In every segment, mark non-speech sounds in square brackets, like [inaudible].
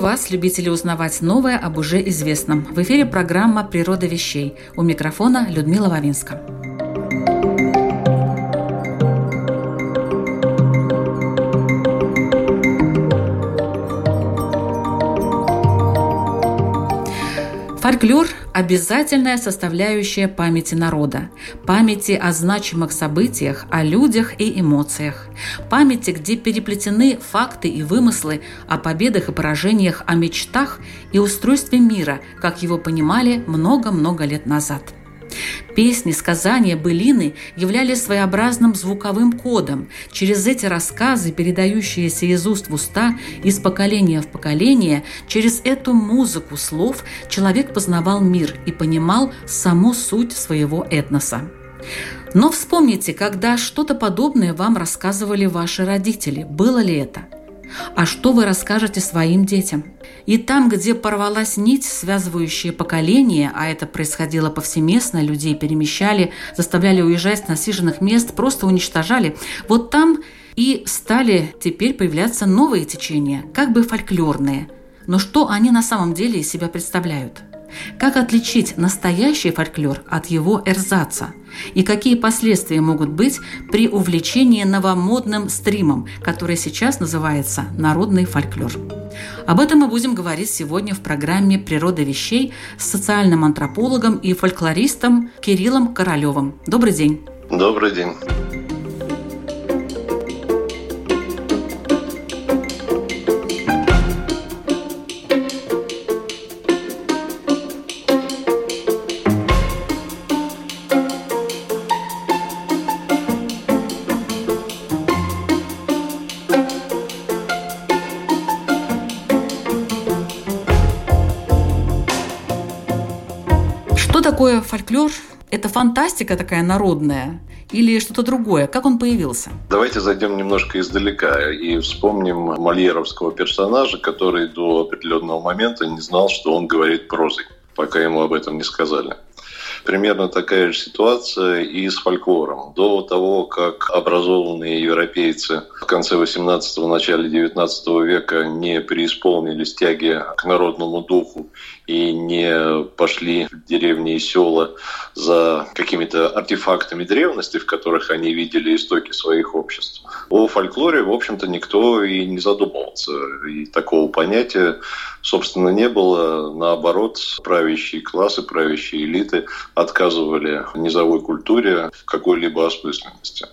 Приветствую вас, любители узнавать новое об уже известном. В эфире программа «Природа вещей». У микрофона Людмила Вавинска. Фольклор – обязательная составляющая памяти народа, памяти о значимых событиях, о людях и эмоциях, памяти, где переплетены факты и вымыслы о победах и поражениях, о мечтах и устройстве мира, как его понимали много-много лет назад – Песни, сказания, былины являлись своеобразным звуковым кодом. Через эти рассказы, передающиеся из уст в уста, из поколения в поколение, через эту музыку слов человек познавал мир и понимал саму суть своего этноса. Но вспомните, когда что-то подобное вам рассказывали ваши родители, было ли это – а что вы расскажете своим детям? И там, где порвалась нить, связывающая поколения, а это происходило повсеместно, людей перемещали, заставляли уезжать с насиженных мест, просто уничтожали, вот там и стали теперь появляться новые течения, как бы фольклорные. Но что они на самом деле из себя представляют – как отличить настоящий фольклор от его эрзаца? И какие последствия могут быть при увлечении новомодным стримом, который сейчас называется «Народный фольклор»? Об этом мы будем говорить сегодня в программе «Природа вещей» с социальным антропологом и фольклористом Кириллом Королевым. Добрый день. Добрый день. Фантастика такая народная или что-то другое? Как он появился? Давайте зайдем немножко издалека и вспомним мольеровского персонажа, который до определенного момента не знал, что он говорит прозой, пока ему об этом не сказали. Примерно такая же ситуация и с фольклором. До того, как образованные европейцы в конце 18-го, начале 19 века не преисполнились тяги к народному духу и не пошли в деревни и села за какими-то артефактами древности, в которых они видели истоки своих обществ. О фольклоре, в общем-то, никто и не задумывался. И такого понятия, собственно, не было. Наоборот, правящие классы, правящие элиты отказывали низовой культуре в какой-либо осмысленности.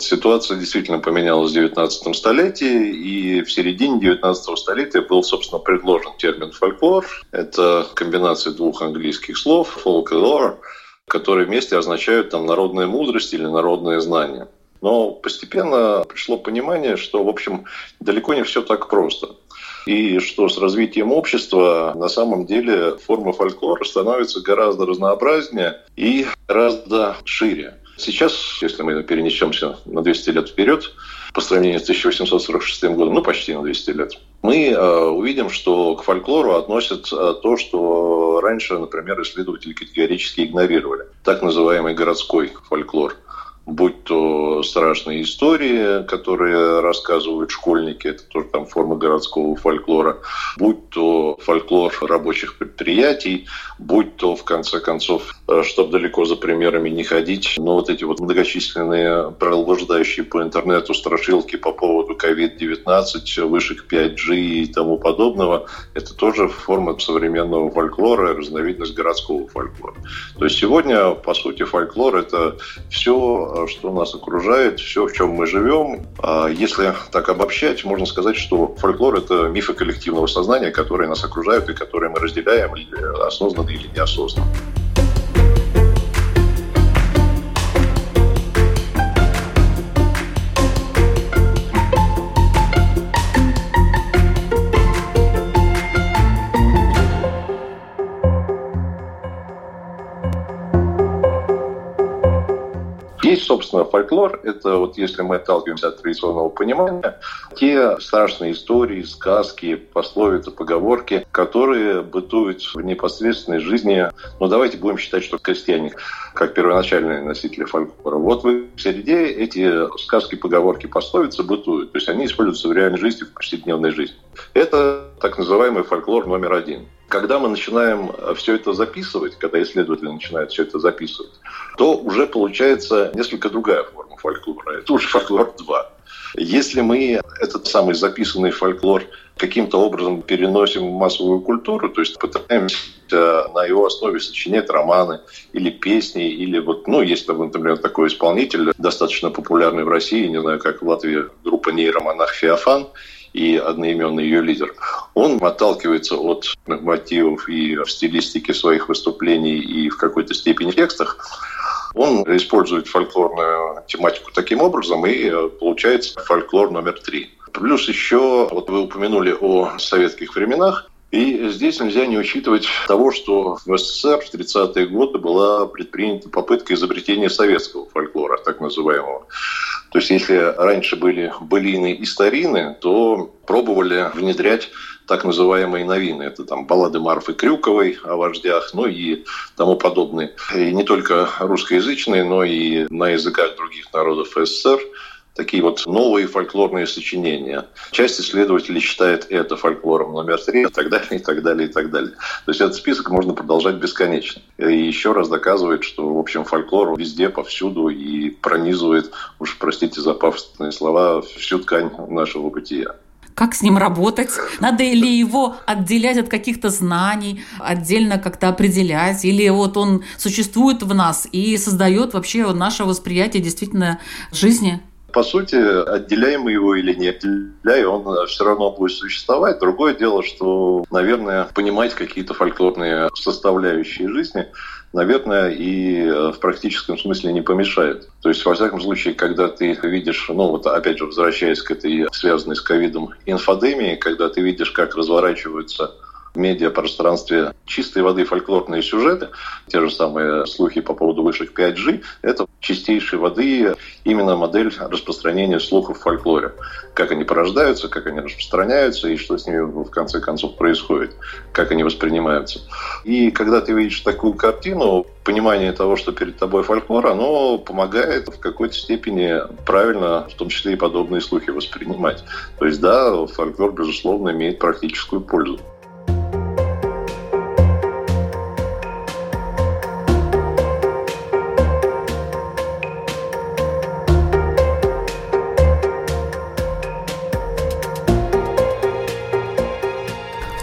Ситуация действительно поменялась в 19 столетии, и в середине 19 столетия был, собственно, предложен термин «фольклор». Это комбинация двух английских слов «folk» и «lore», которые вместе означают там народная мудрость или народное знание. Но постепенно пришло понимание, что, в общем, далеко не все так просто. И что с развитием общества на самом деле форма фольклора становится гораздо разнообразнее и гораздо шире. Сейчас, если мы перенесемся на 200 лет вперед, по сравнению с 1846 годом, ну почти на 200 лет, мы э, увидим, что к фольклору относят э, то, что раньше, например, исследователи категорически игнорировали. Так называемый городской фольклор – будь то страшные истории, которые рассказывают школьники, это тоже там форма городского фольклора, будь то фольклор рабочих предприятий, будь то, в конце концов, э, чтобы далеко за примерами не ходить, но вот эти вот многочисленные провождающие по интернету страшилки по поводу COVID-19, вышек 5G и тому подобного, это тоже форма современного фольклора, разновидность городского фольклора. То есть сегодня, по сути, фольклор – это все что нас окружает, все, в чем мы живем. А если так обобщать, можно сказать, что фольклор – это мифы коллективного сознания, которые нас окружают и которые мы разделяем осознанно или неосознанно. Собственно, фольклор – это вот если мы отталкиваемся от традиционного понимания, те страшные истории, сказки, пословицы, поговорки, которые бытуют в непосредственной жизни. Ну, давайте будем считать, что крестьяне как первоначальные носители фольклора. Вот в среде эти сказки, поговорки, пословицы бытуют. То есть они используются в реальной жизни, в повседневной жизни. Это так называемый фольклор номер один. Когда мы начинаем все это записывать, когда исследователи начинают все это записывать, то уже получается несколько другая форма фольклора. Это уже фольклор 2. Если мы этот самый записанный фольклор каким-то образом переносим в массовую культуру, то есть пытаемся на его основе сочинять романы или песни, или вот, ну, есть, например, такой исполнитель, достаточно популярный в России, не знаю, как в Латвии, группа нейромонах Феофан, и одноименный ее лидер. Он отталкивается от мотивов и в стилистике своих выступлений и в какой-то степени текстах. Он использует фольклорную тематику таким образом, и получается фольклор номер три. Плюс еще, вот вы упомянули о советских временах, и здесь нельзя не учитывать того, что в СССР в 30-е годы была предпринята попытка изобретения советского фольклора, так называемого. То есть если раньше были былины и старины, то пробовали внедрять так называемые новины. Это там баллады Марфы Крюковой о вождях, ну и тому подобные. И не только русскоязычные, но и на языках других народов СССР такие вот новые фольклорные сочинения. Часть исследователей считает это фольклором номер три, и так далее, и так далее, и так далее. То есть этот список можно продолжать бесконечно. И еще раз доказывает, что, в общем, фольклор везде, повсюду и пронизывает, уж простите за пафосные слова, всю ткань нашего бытия. Как с ним работать? Надо ли его отделять от каких-то знаний, отдельно как-то определять? Или вот он существует в нас и создает вообще наше восприятие действительно жизни? По сути, отделяем мы его или не отделяем, он все равно будет существовать. Другое дело, что, наверное, понимать какие-то фольклорные составляющие жизни, наверное, и в практическом смысле не помешает. То есть, во всяком случае, когда ты видишь, ну вот опять же, возвращаясь к этой связанной с ковидом инфодемии, когда ты видишь, как разворачиваются медиапространстве чистой воды фольклорные сюжеты, те же самые слухи по поводу вышек 5G, это чистейшей воды именно модель распространения слухов в фольклоре. Как они порождаются, как они распространяются и что с ними в конце концов происходит, как они воспринимаются. И когда ты видишь такую картину, понимание того, что перед тобой фольклор, оно помогает в какой-то степени правильно, в том числе и подобные слухи воспринимать. То есть, да, фольклор, безусловно, имеет практическую пользу.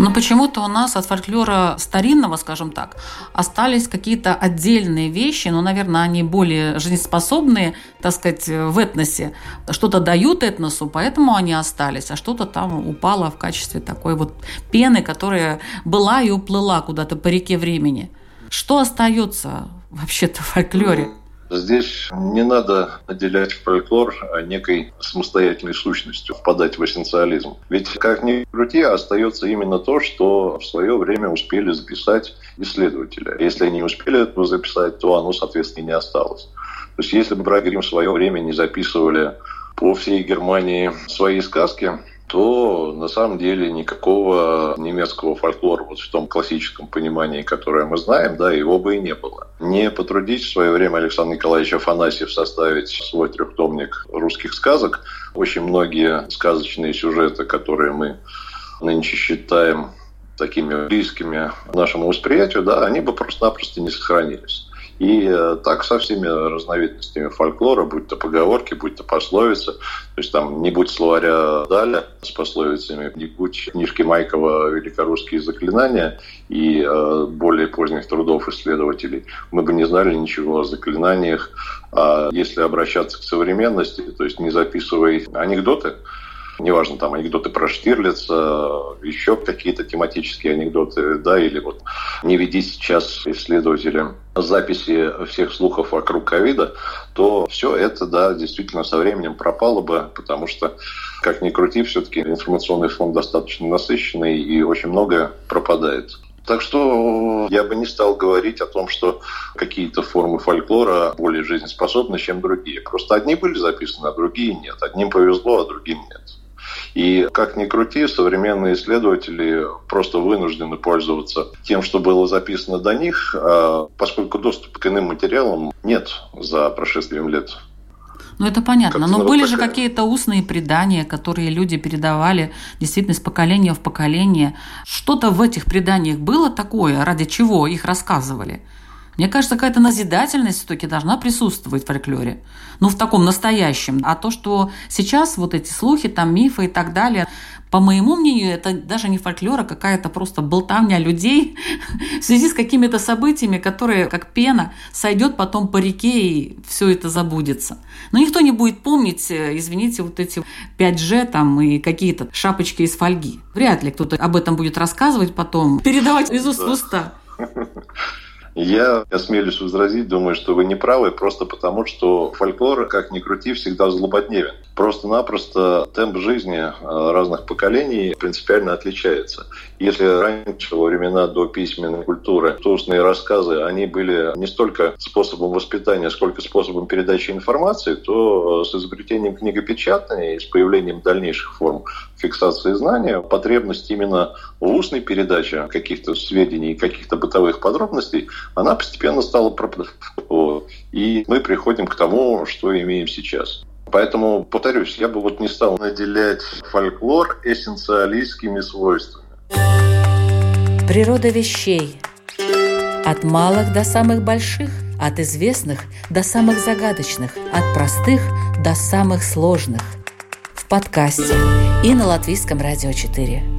Но почему-то у нас от фольклора старинного, скажем так, остались какие-то отдельные вещи, но, наверное, они более жизнеспособные, так сказать, в этносе. Что-то дают этносу, поэтому они остались, а что-то там упало в качестве такой вот пены, которая была и уплыла куда-то по реке времени. Что остается вообще-то в фольклоре? Здесь не надо наделять фольклор некой самостоятельной сущностью, впадать в эссенциализм. Ведь, как ни крути, остается именно то, что в свое время успели записать исследователи. Если они не успели этого записать, то оно, соответственно, не осталось. То есть, если бы Брак Грим в свое время не записывали по всей Германии свои сказки, то на самом деле никакого немецкого фольклора вот в том классическом понимании, которое мы знаем, да, его бы и не было. Не потрудить в свое время Александр Николаевич Афанасьев составить свой трехтомник русских сказок. Очень многие сказочные сюжеты, которые мы нынче считаем такими близкими нашему восприятию, да, они бы просто-напросто не сохранились. И э, так со всеми разновидностями фольклора, будь то поговорки, будь то пословицы. То есть там не будь словаря Даля с пословицами, не будь книжки Майкова «Великорусские заклинания» и э, более поздних трудов исследователей, мы бы не знали ничего о заклинаниях. А если обращаться к современности, то есть не записывая анекдоты, неважно, там анекдоты про Штирлица, еще какие-то тематические анекдоты, да, или вот не веди сейчас исследователи записи всех слухов вокруг ковида, то все это, да, действительно со временем пропало бы, потому что, как ни крути, все-таки информационный фон достаточно насыщенный и очень многое пропадает. Так что я бы не стал говорить о том, что какие-то формы фольклора более жизнеспособны, чем другие. Просто одни были записаны, а другие нет. Одним повезло, а другим нет. И как ни крути, современные исследователи просто вынуждены пользоваться тем, что было записано до них, а поскольку доступа к иным материалам нет за прошествием лет. Ну, это понятно. Но были же какие-то устные предания, которые люди передавали действительно из поколения в поколение. Что-то в этих преданиях было такое, ради чего их рассказывали? Мне кажется, какая-то назидательность все-таки должна присутствовать в фольклоре. Ну, в таком настоящем. А то, что сейчас вот эти слухи, там мифы и так далее, по моему мнению, это даже не фольклор, а какая-то просто болтовня людей [laughs] в связи с какими-то событиями, которые, как пена, сойдет потом по реке и все это забудется. Но никто не будет помнить, э, извините, вот эти 5G там и какие-то шапочки из фольги. Вряд ли кто-то об этом будет рассказывать потом, передавать из уст в уста. [laughs] Я осмелюсь возразить, думаю, что вы не правы, просто потому, что фольклор, как ни крути, всегда злободневен. Просто-напросто темп жизни э, разных поколений принципиально отличается. Если раньше, во времена до письменной культуры, то устные рассказы, они были не столько способом воспитания, сколько способом передачи информации, то э, с изобретением книгопечатания и с появлением дальнейших форм фиксации знания, потребность именно в устной передаче каких-то сведений, каких-то бытовых подробностей, она постепенно стала пропадать. И мы приходим к тому, что имеем сейчас. Поэтому, повторюсь, я бы вот не стал наделять фольклор эссенциалистскими свойствами. Природа вещей. От малых до самых больших, от известных до самых загадочных, от простых до самых сложных. В подкасте и на Латвийском радио 4.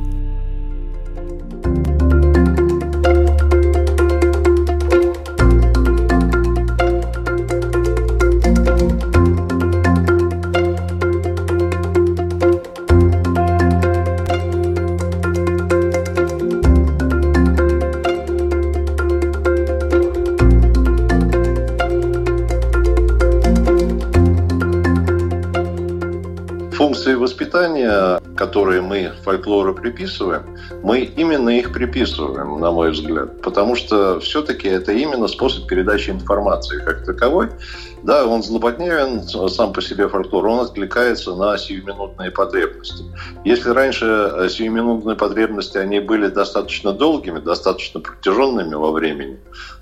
Которые мы фольклору приписываем, мы именно их приписываем, на мой взгляд. Потому что все-таки это именно способ передачи информации как таковой. Да, он злободневен сам по себе фольклор, он откликается на сиюминутные потребности. Если раньше э, сиюминутные потребности, они были достаточно долгими, достаточно протяженными во времени,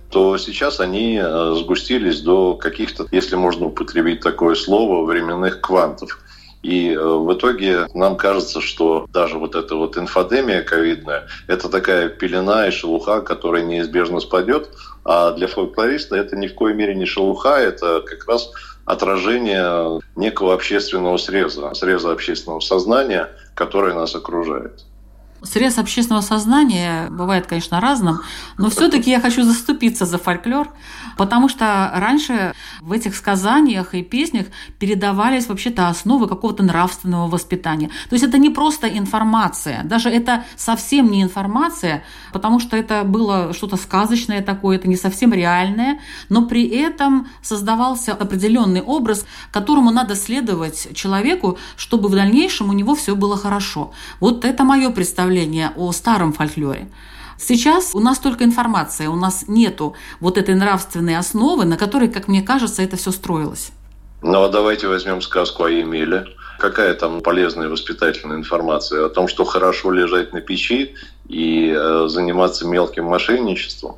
то сейчас они э, сгустились до каких-то, если можно употребить такое слово, временных квантов. И э, в итоге нам кажется, что даже вот эта вот инфодемия ковидная, это такая пелена и шелуха, которая неизбежно спадет. А для фольклориста это ни в коей мере не шелуха, это как раз отражение некого общественного среза, среза общественного сознания, которое нас окружает. Срез общественного сознания бывает, конечно, разным, но все-таки я хочу заступиться за фольклор, потому что раньше в этих сказаниях и песнях передавались вообще-то основы какого-то нравственного воспитания. То есть это не просто информация, даже это совсем не информация, потому что это было что-то сказочное такое, это не совсем реальное, но при этом создавался определенный образ, которому надо следовать человеку, чтобы в дальнейшем у него все было хорошо. Вот это мое представление представление о старом фольклоре. Сейчас у нас только информация, у нас нету вот этой нравственной основы, на которой, как мне кажется, это все строилось. Ну, а давайте возьмем сказку о Емеле. Какая там полезная воспитательная информация? О том, что хорошо лежать на печи и э, заниматься мелким мошенничеством.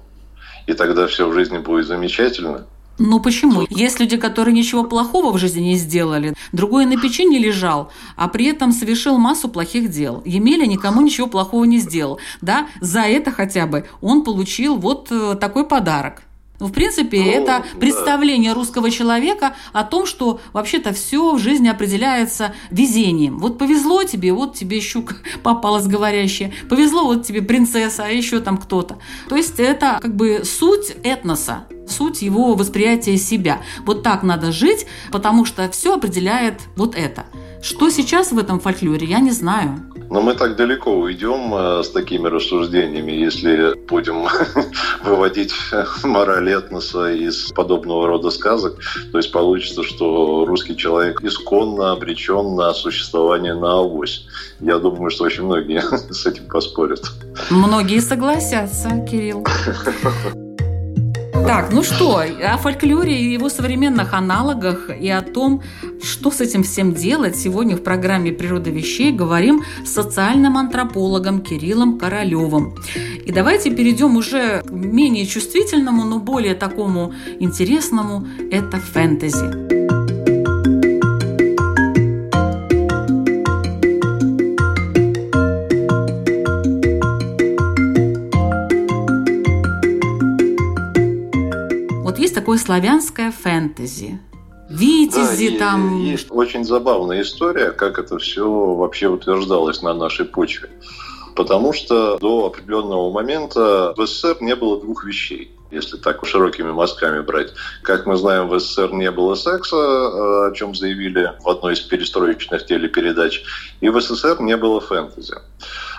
И тогда все в жизни будет замечательно. Ну почему? Есть люди, которые ничего плохого в жизни не сделали, другой на печи не лежал, а при этом совершил массу плохих дел. Емеля никому ничего плохого не сделал. Да? За это хотя бы он получил вот э, такой подарок. В принципе, ну, это представление да. русского человека о том, что вообще-то все в жизни определяется везением. Вот повезло тебе, вот тебе щука [laughs] попалась говорящая, повезло вот тебе принцесса, а еще там кто-то. То есть это как бы суть этноса, суть его восприятия себя. Вот так надо жить, потому что все определяет вот это. Что сейчас в этом фольклоре, я не знаю. Но мы так далеко уйдем э, с такими рассуждениями, если будем [laughs] выводить мораль этноса из подобного рода сказок. То есть получится, что русский человек исконно обречен на существование на авось. Я думаю, что очень многие [laughs] с этим поспорят. Многие согласятся, Кирилл. [laughs] Так, ну что, о фольклоре и его современных аналогах и о том, что с этим всем делать, сегодня в программе «Природа вещей» говорим с социальным антропологом Кириллом Королевым. И давайте перейдем уже к менее чувствительному, но более такому интересному – это фэнтези. Такое славянское фэнтези. Витязи да, там. Есть очень забавная история, как это все вообще утверждалось на нашей почве. Потому что до определенного момента в СССР не было двух вещей если так широкими мазками брать. Как мы знаем, в СССР не было секса, о чем заявили в одной из перестроечных телепередач, и в СССР не было фэнтези.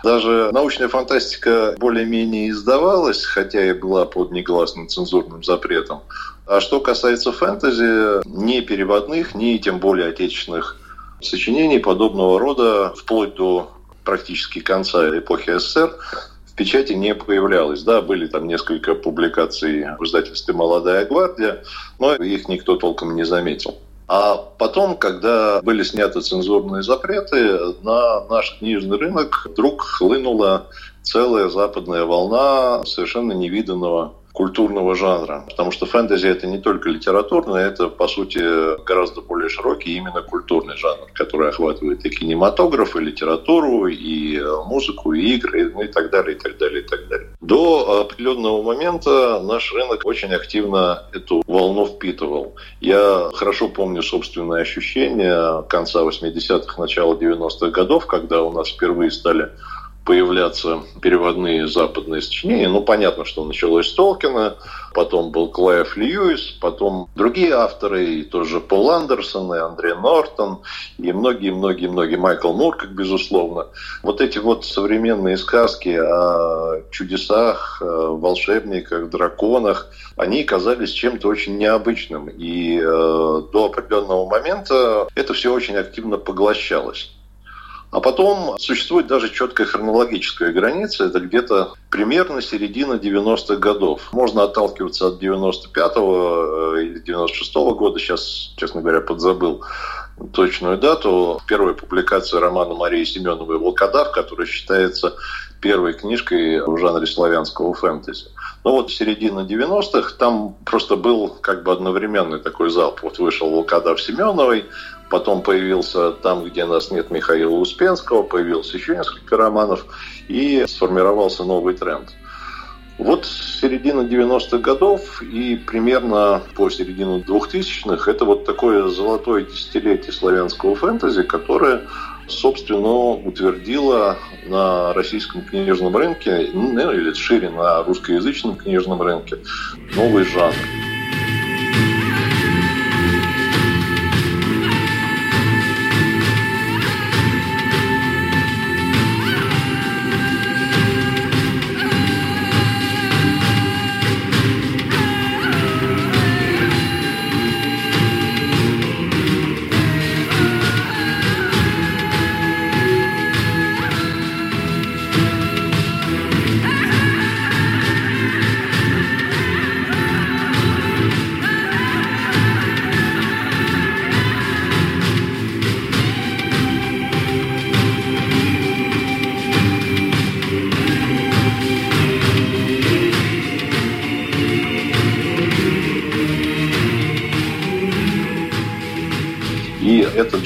Даже научная фантастика более-менее издавалась, хотя и была под негласным цензурным запретом. А что касается фэнтези, ни переводных, ни тем более отечественных сочинений подобного рода, вплоть до практически конца эпохи СССР, в печати не появлялось. Да, были там несколько публикаций в издательстве «Молодая гвардия», но их никто толком не заметил. А потом, когда были сняты цензурные запреты, на наш книжный рынок вдруг хлынула целая западная волна совершенно невиданного культурного жанра. Потому что фэнтези это не только литературное, это, по сути, гораздо более широкий именно культурный жанр, который охватывает и кинематограф, и литературу, и музыку, и игры, ну и так далее, и так далее, и так далее. До определенного момента наш рынок очень активно эту волну впитывал. Я хорошо помню собственные ощущения конца 80-х, начала 90-х годов, когда у нас впервые стали появляться переводные западные сочинения. Ну, понятно, что началось с Толкина, потом был Клайв Льюис, потом другие авторы, и тоже Пол Андерсон, и Андре Нортон, и многие-многие-многие, Майкл Муркок, безусловно. Вот эти вот современные сказки о чудесах, волшебниках, драконах, они казались чем-то очень необычным. И э, до определенного момента это все очень активно поглощалось. А потом существует даже четкая хронологическая граница, это где-то примерно середина 90-х годов. Можно отталкиваться от 95-го э, или 96-го года, сейчас, честно говоря, подзабыл точную дату. Первая публикация романа Марии Семеновой «Волкодав», который считается первой книжкой в жанре славянского фэнтези. Но вот середина 90-х, там просто был как бы одновременный такой залп. Вот вышел «Волкодав» Семеновой, Потом появился «Там, где нас нет» Михаила Успенского, появился еще несколько романов, и сформировался новый тренд. Вот середина 90-х годов и примерно по середину 2000-х это вот такое золотое десятилетие славянского фэнтези, которое, собственно, утвердило на российском книжном рынке, ну, или шире на русскоязычном книжном рынке, новый жанр.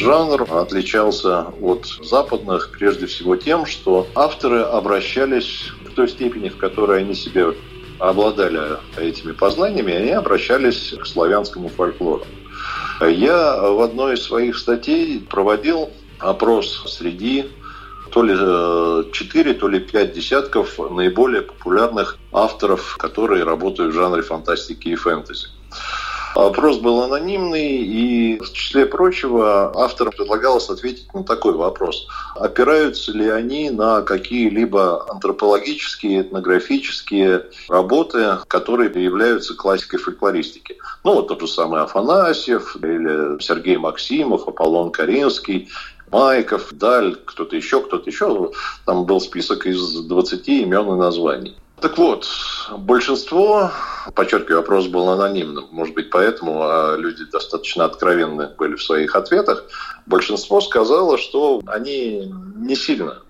Жанр отличался от западных прежде всего тем, что авторы обращались в той степени, в которой они себе обладали этими познаниями, они обращались к славянскому фольклору. Я в одной из своих статей проводил опрос среди то ли 4, то ли 5 десятков наиболее популярных авторов, которые работают в жанре фантастики и фэнтези. Вопрос был анонимный, и в числе прочего авторам предлагалось ответить на такой вопрос. Опираются ли они на какие-либо антропологические, этнографические работы, которые являются классикой фольклористики? Ну, вот тот же самый Афанасьев или Сергей Максимов, Аполлон Каринский, Майков, Даль, кто-то еще, кто-то еще. Там был список из 20 имен и названий. Так вот, большинство, подчеркиваю, вопрос был анонимным, может быть, поэтому а люди достаточно откровенны были в своих ответах, большинство сказало, что они не сильно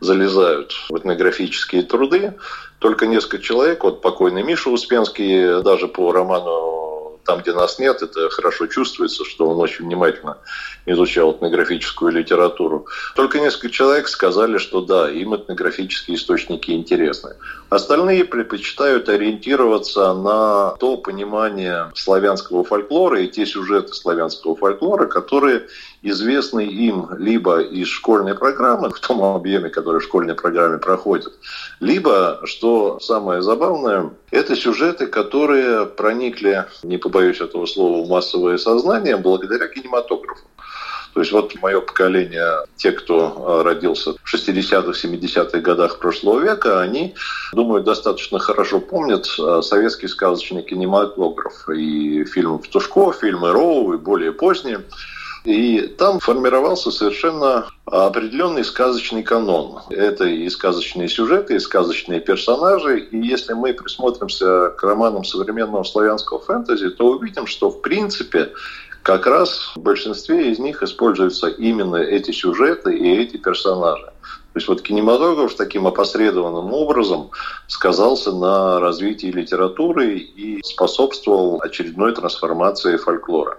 залезают в этнографические труды, только несколько человек, вот покойный Миша Успенский, даже по роману там, где нас нет, это хорошо чувствуется, что он очень внимательно изучал этнографическую литературу. Только несколько человек сказали, что да, им этнографические источники интересны. Остальные предпочитают ориентироваться на то понимание славянского фольклора и те сюжеты славянского фольклора, которые известны им либо из школьной программы, в том объеме, который в школьной программе проходит, либо, что самое забавное, это сюжеты, которые проникли, не побоюсь этого слова, в массовое сознание благодаря кинематографу. То есть вот мое поколение, те, кто родился в 60-х, 70-х годах прошлого века, они, думаю, достаточно хорошо помнят советский сказочный кинематограф и фильмы Птушков, фильмы Роу и более поздние. И там формировался совершенно определенный сказочный канон. Это и сказочные сюжеты, и сказочные персонажи. И если мы присмотримся к романам современного славянского фэнтези, то увидим, что в принципе как раз в большинстве из них используются именно эти сюжеты и эти персонажи. То есть вот кинематограф таким опосредованным образом сказался на развитии литературы и способствовал очередной трансформации фольклора.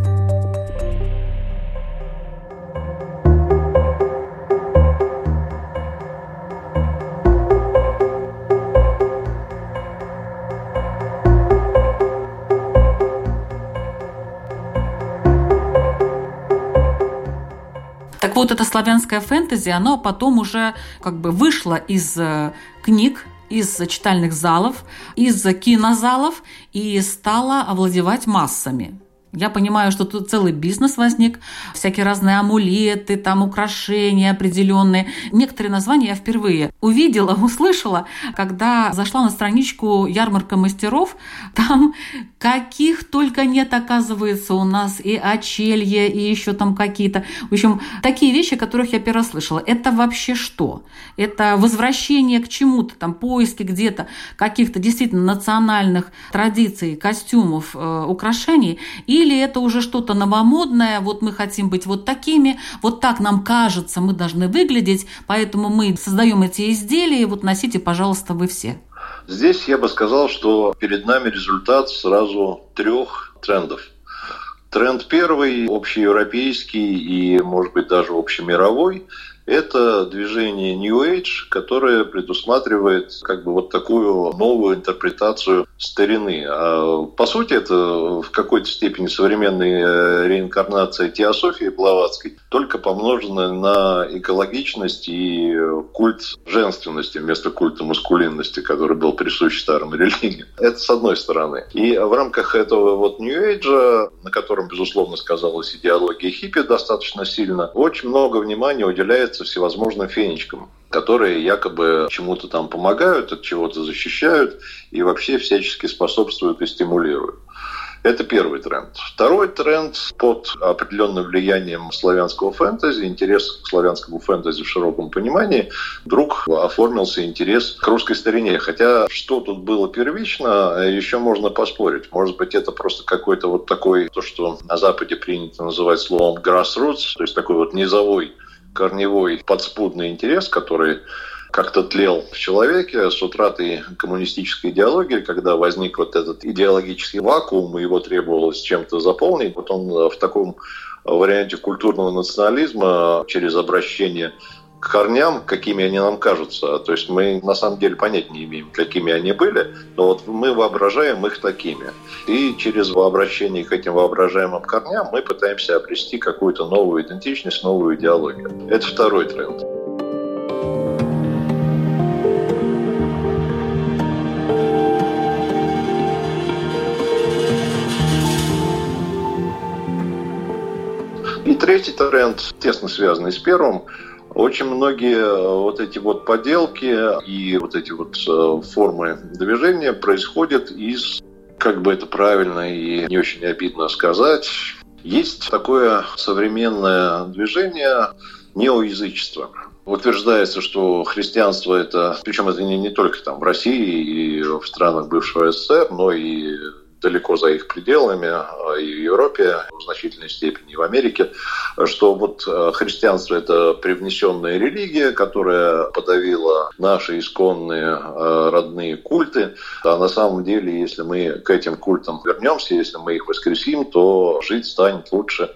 Вот это славянское фэнтези, оно потом уже как бы вышло из э, книг, из читальных залов, из кинозалов и стало овладевать массами. Я понимаю, что тут целый бизнес возник, всякие разные амулеты, там украшения определенные. Некоторые названия я впервые увидела, [laughs] услышала, когда зашла на страничку ярмарка мастеров. Там каких только нет, оказывается, у нас и очелье, и еще там какие-то. В общем, такие вещи, которых я первый слышала. Это вообще что? Это возвращение к чему-то, там поиски где-то каких-то действительно национальных традиций, костюмов, э, украшений и или это уже что-то новомодное, вот мы хотим быть вот такими, вот так нам кажется, мы должны выглядеть, поэтому мы создаем эти изделия, вот носите, пожалуйста, вы все. Здесь я бы сказал, что перед нами результат сразу трех трендов. Тренд первый, общеевропейский и, может быть, даже общемировой – это движение New Age, которое предусматривает как бы вот такую новую интерпретацию старины. А, по сути, это в какой-то степени современная реинкарнация теософии Блаватской, только помноженная на экологичность и культ женственности вместо культа маскулинности, который был присущ старым религиям. [laughs] Это с одной стороны. И в рамках этого вот New Age, на котором, безусловно, сказалась идеология хиппи достаточно сильно, очень много внимания уделяется являются всевозможным фенечком, которые якобы чему-то там помогают, от чего-то защищают и вообще всячески способствуют и стимулируют. Это первый тренд. Второй тренд под определенным влиянием славянского фэнтези, интерес к славянскому фэнтези в широком понимании, вдруг оформился интерес к русской старине. Хотя что тут было первично, еще можно поспорить. Может быть, это просто какой-то вот такой, то, что на Западе принято называть словом grassroots, то есть такой вот низовой корневой подспудный интерес, который как-то тлел в человеке с утратой коммунистической идеологии, когда возник вот этот идеологический вакуум, и его требовалось чем-то заполнить. Вот он в таком варианте культурного национализма через обращение корням, какими они нам кажутся. То есть мы на самом деле понять не имеем, какими они были, но вот мы воображаем их такими. И через вообращение к этим воображаемым корням мы пытаемся обрести какую-то новую идентичность, новую идеологию. Это второй тренд. И третий тренд, тесно связанный с первым, очень многие э, вот эти вот поделки и вот эти вот э, формы движения происходят из, как бы это правильно и не очень обидно сказать, есть такое современное движение неоязычества. Утверждается, что христианство это, причем это не, не только там в России и в странах бывшего СССР, но и далеко за их пределами, а и в Европе, в значительной степени, и в Америке, что вот э, христианство – это привнесенная религия, которая подавила наши исконные э, родные культы. А на самом деле, если мы к этим культам вернемся, если мы их воскресим, то жить станет лучше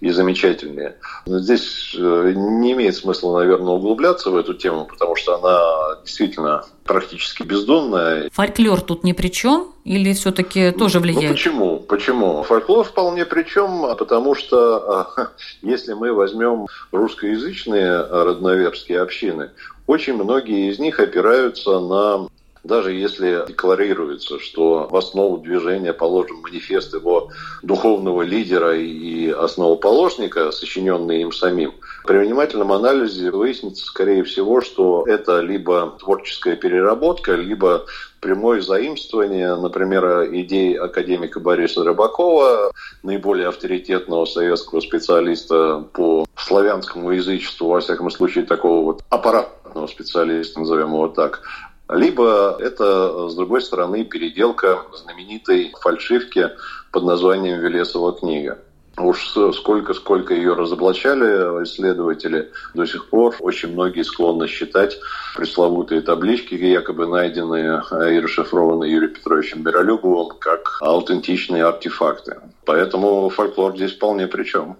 и замечательнее. Здесь э, не имеет смысла, наверное, углубляться в эту тему, потому что она действительно практически бездонная. Фольклор тут ни при чем или все-таки тоже ну, влияет? Ну, почему? Почему? Фольклор вполне при чем, потому что а, [laughs] если мы возьмем русскоязычные родноверские общины, очень многие из них опираются на даже если декларируется, что в основу движения положен манифест его духовного лидера и основоположника, сочиненный им самим, при внимательном анализе выяснится, скорее всего, что это либо творческая переработка, либо прямое заимствование, например, идей академика Бориса Рыбакова, наиболее авторитетного советского специалиста по славянскому язычеству, во всяком случае, такого вот аппаратного специалиста, назовем его так, либо это, с другой стороны, переделка знаменитой фальшивки под названием «Велесова книга». Уж сколько-сколько ее разоблачали исследователи, до сих пор очень многие склонны считать пресловутые таблички, якобы найденные и расшифрованные Юрием Петровичем Миролюбовым, как аутентичные артефакты. Поэтому фольклор здесь вполне при чем.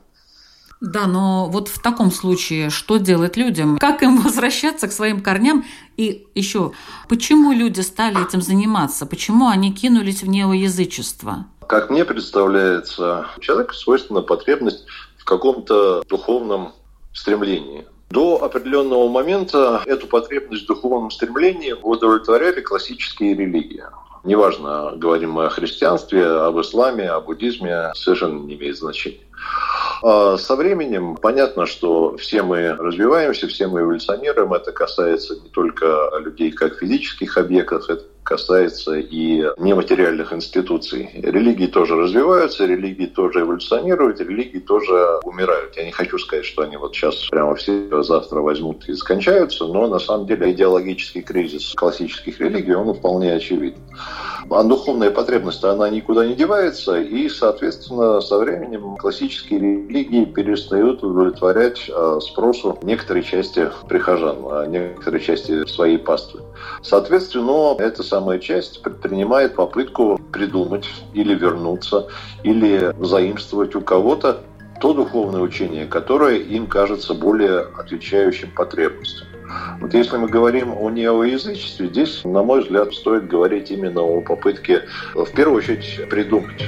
Да, но вот в таком случае что делать людям? Как им [laughs] возвращаться к своим корням? И еще, почему люди стали этим заниматься? Почему они кинулись в неоязычество? Как мне представляется, человеку свойственна потребность в каком-то духовном стремлении. До определенного момента эту потребность в духовном стремлении удовлетворяли классические религии. Неважно, говорим мы о христианстве, об исламе, о буддизме, совершенно не имеет значения. А со временем понятно, что все мы развиваемся, все мы эволюционируем. Это касается не только людей как физических объектов, это касается и нематериальных институций. Религии тоже развиваются, религии тоже эволюционируют, религии тоже умирают. Я не хочу сказать, что они вот сейчас прямо все завтра возьмут и скончаются, но на самом деле идеологический кризис классических религий, он вполне очевиден. А духовная потребность, она никуда не девается, и, соответственно, со временем классические религии перестают удовлетворять а, спросу некоторой части прихожан, а некоторой части своей паствы. Соответственно, эта самая часть предпринимает попытку придумать или вернуться, или заимствовать у кого-то то духовное учение, которое им кажется более отвечающим потребностям. Вот если мы говорим о неоязычестве, здесь, на мой взгляд, стоит говорить именно о попытке, в первую очередь, придумать.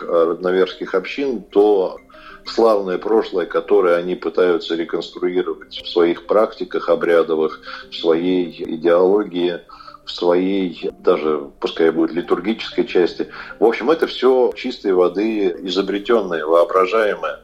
Многих родноверских общин то славное прошлое, которое они пытаются реконструировать в своих практиках обрядовых, в своей идеологии, в своей, даже пускай будет литургической части. В общем, это все чистой воды изобретенное, воображаемое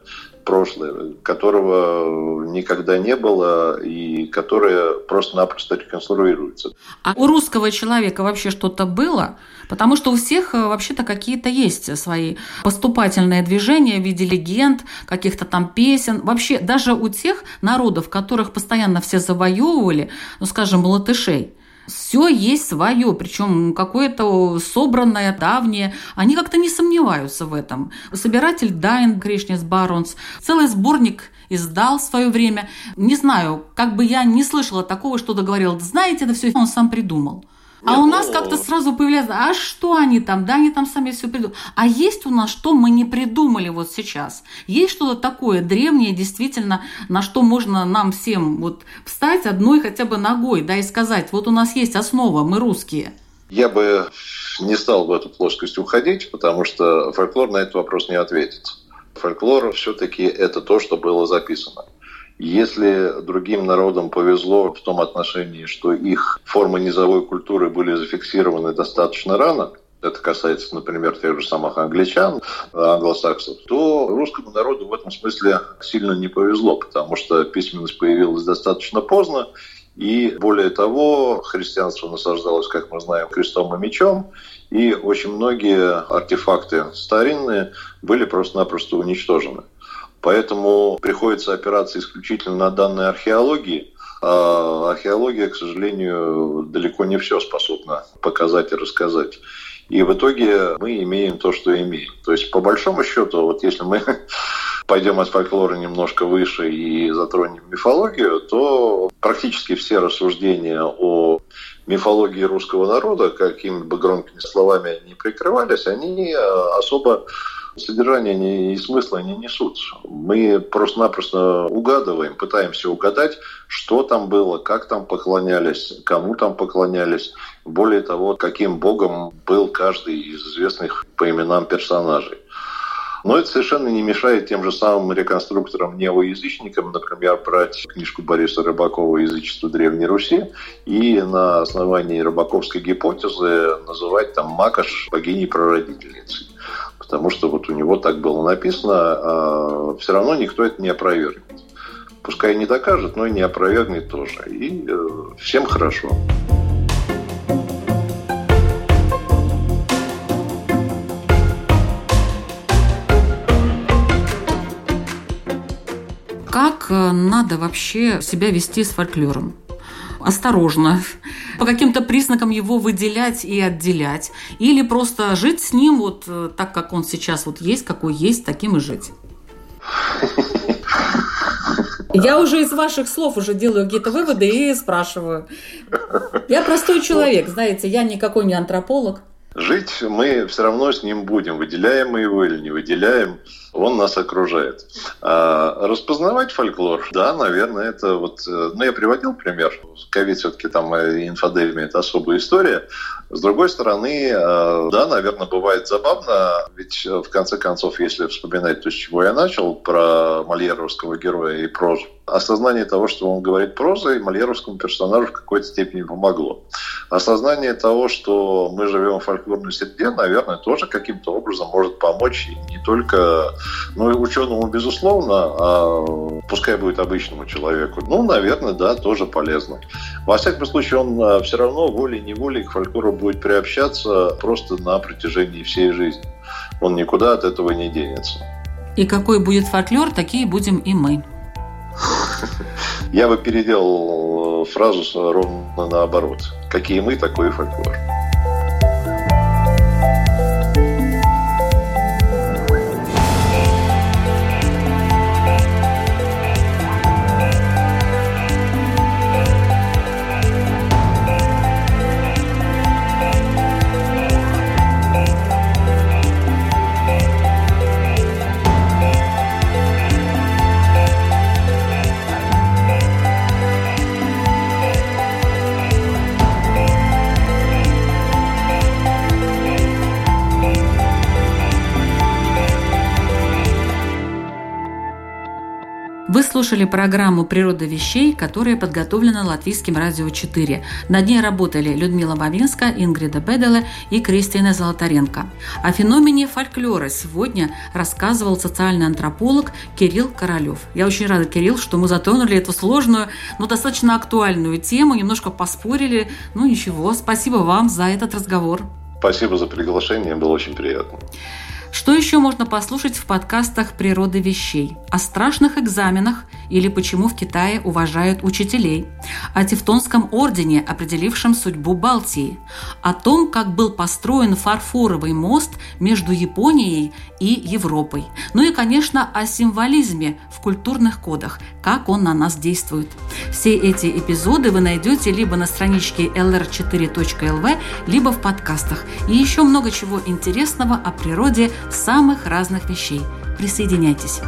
прошлое, которого никогда не было и которое просто-напросто реконструируется. А у русского человека вообще что-то было? Потому что у всех э, вообще-то какие-то есть свои поступательные движения в виде легенд, каких-то там песен. Вообще даже у тех народов, которых постоянно все завоевывали, ну, скажем, латышей, все есть свое, причем какое-то собранное, давнее. Они как-то не сомневаются в этом. Собиратель Дайн Кришнес Баронс, целый сборник издал в свое время. Не знаю, как бы я не слышала такого, что-то говорил, знаете, это все он сам придумал. А у нас как-то сразу появляется, а что они там? Да, они там сами все придумали. А есть у нас что мы не придумали вот сейчас? Есть что-то такое древнее, действительно, на что можно нам всем вот встать одной хотя бы ногой, да, и сказать, вот у нас есть основа, мы русские. Я бы не стал в эту плоскость уходить, потому что фольклор на этот вопрос не ответит. Фольклор все-таки это то, что было записано. Если другим народам повезло в том отношении, что их формы низовой культуры были зафиксированы достаточно рано, это касается, например, тех же самых англичан, англосаксов, то русскому народу в этом смысле сильно не повезло, потому что письменность появилась достаточно поздно, и более того, христианство насаждалось, как мы знаем, крестом и мечом, и очень многие артефакты старинные были просто-напросто уничтожены. Поэтому приходится опираться исключительно на данные археологии. А археология, к сожалению, далеко не все способна показать и рассказать. И в итоге мы имеем то, что имеем. То есть, по большому счету, вот если мы [laughs] пойдем от фольклора немножко выше и затронем мифологию, то практически все рассуждения о мифологии русского народа, какими бы громкими словами они прикрывались, они особо содержания и смысла не несут. Мы просто-напросто угадываем, пытаемся угадать, что там было, как там поклонялись, кому там поклонялись. Более того, каким богом был каждый из известных по именам персонажей. Но это совершенно не мешает тем же самым реконструкторам-неоязычникам, например, брать книжку Бориса Рыбакова «Язычество Древней Руси» и на основании рыбаковской гипотезы называть там Макаш богиней-прародительницей потому что вот у него так было написано, а все равно никто это не опровергнет. Пускай не докажет, но и не опровергнет тоже. И э, всем хорошо. Как э, надо вообще себя вести с фольклором? Осторожно, по каким-то признакам его выделять и отделять, или просто жить с ним вот э, так, как он сейчас вот есть, какой есть, таким и жить. Я уже из ваших слов уже делаю какие-то выводы и спрашиваю. Я простой человек, знаете, я никакой не антрополог. Жить мы все равно с ним будем, выделяем мы его или не выделяем он нас окружает. А распознавать фольклор, да, наверное, это вот... Э, ну, я приводил пример. Ковид все-таки там э, инфодемия – это особая история. С другой стороны, э, да, наверное, бывает забавно, ведь в конце концов, если вспоминать то, с чего я начал, про мольеровского героя и прозу, осознание того, что он говорит прозой, мольеровскому персонажу в какой-то степени помогло. Осознание того, что мы живем в фольклорной среде, наверное, тоже каким-то образом может помочь не только ну, ученому, безусловно, а пускай будет обычному человеку, ну, наверное, да, тоже полезно. Во всяком случае, он а, все равно волей-неволей к фольклору будет приобщаться просто на протяжении всей жизни. Он никуда от этого не денется. И какой будет фольклор, такие будем и мы. Я бы переделал фразу ровно наоборот. Какие мы, такой и фольклор. Слушали программу «Природа вещей», которая подготовлена Латвийским радио 4. На ней работали Людмила Бабинска, Ингрида Беделе и Кристина Золотаренко. О феномене фольклора сегодня рассказывал социальный антрополог Кирилл Королев. Я очень рада, Кирилл, что мы затронули эту сложную, но достаточно актуальную тему, немножко поспорили. Ну ничего, спасибо вам за этот разговор. Спасибо за приглашение, было очень приятно. Что еще можно послушать в подкастах «Природы вещей»? О страшных экзаменах или почему в Китае уважают учителей, о Тевтонском ордене, определившем судьбу Балтии, о том, как был построен фарфоровый мост между Японией и Европой, ну и, конечно, о символизме в культурных кодах, как он на нас действует. Все эти эпизоды вы найдете либо на страничке lr4.lv, либо в подкастах. И еще много чего интересного о природе самых разных вещей. Присоединяйтесь.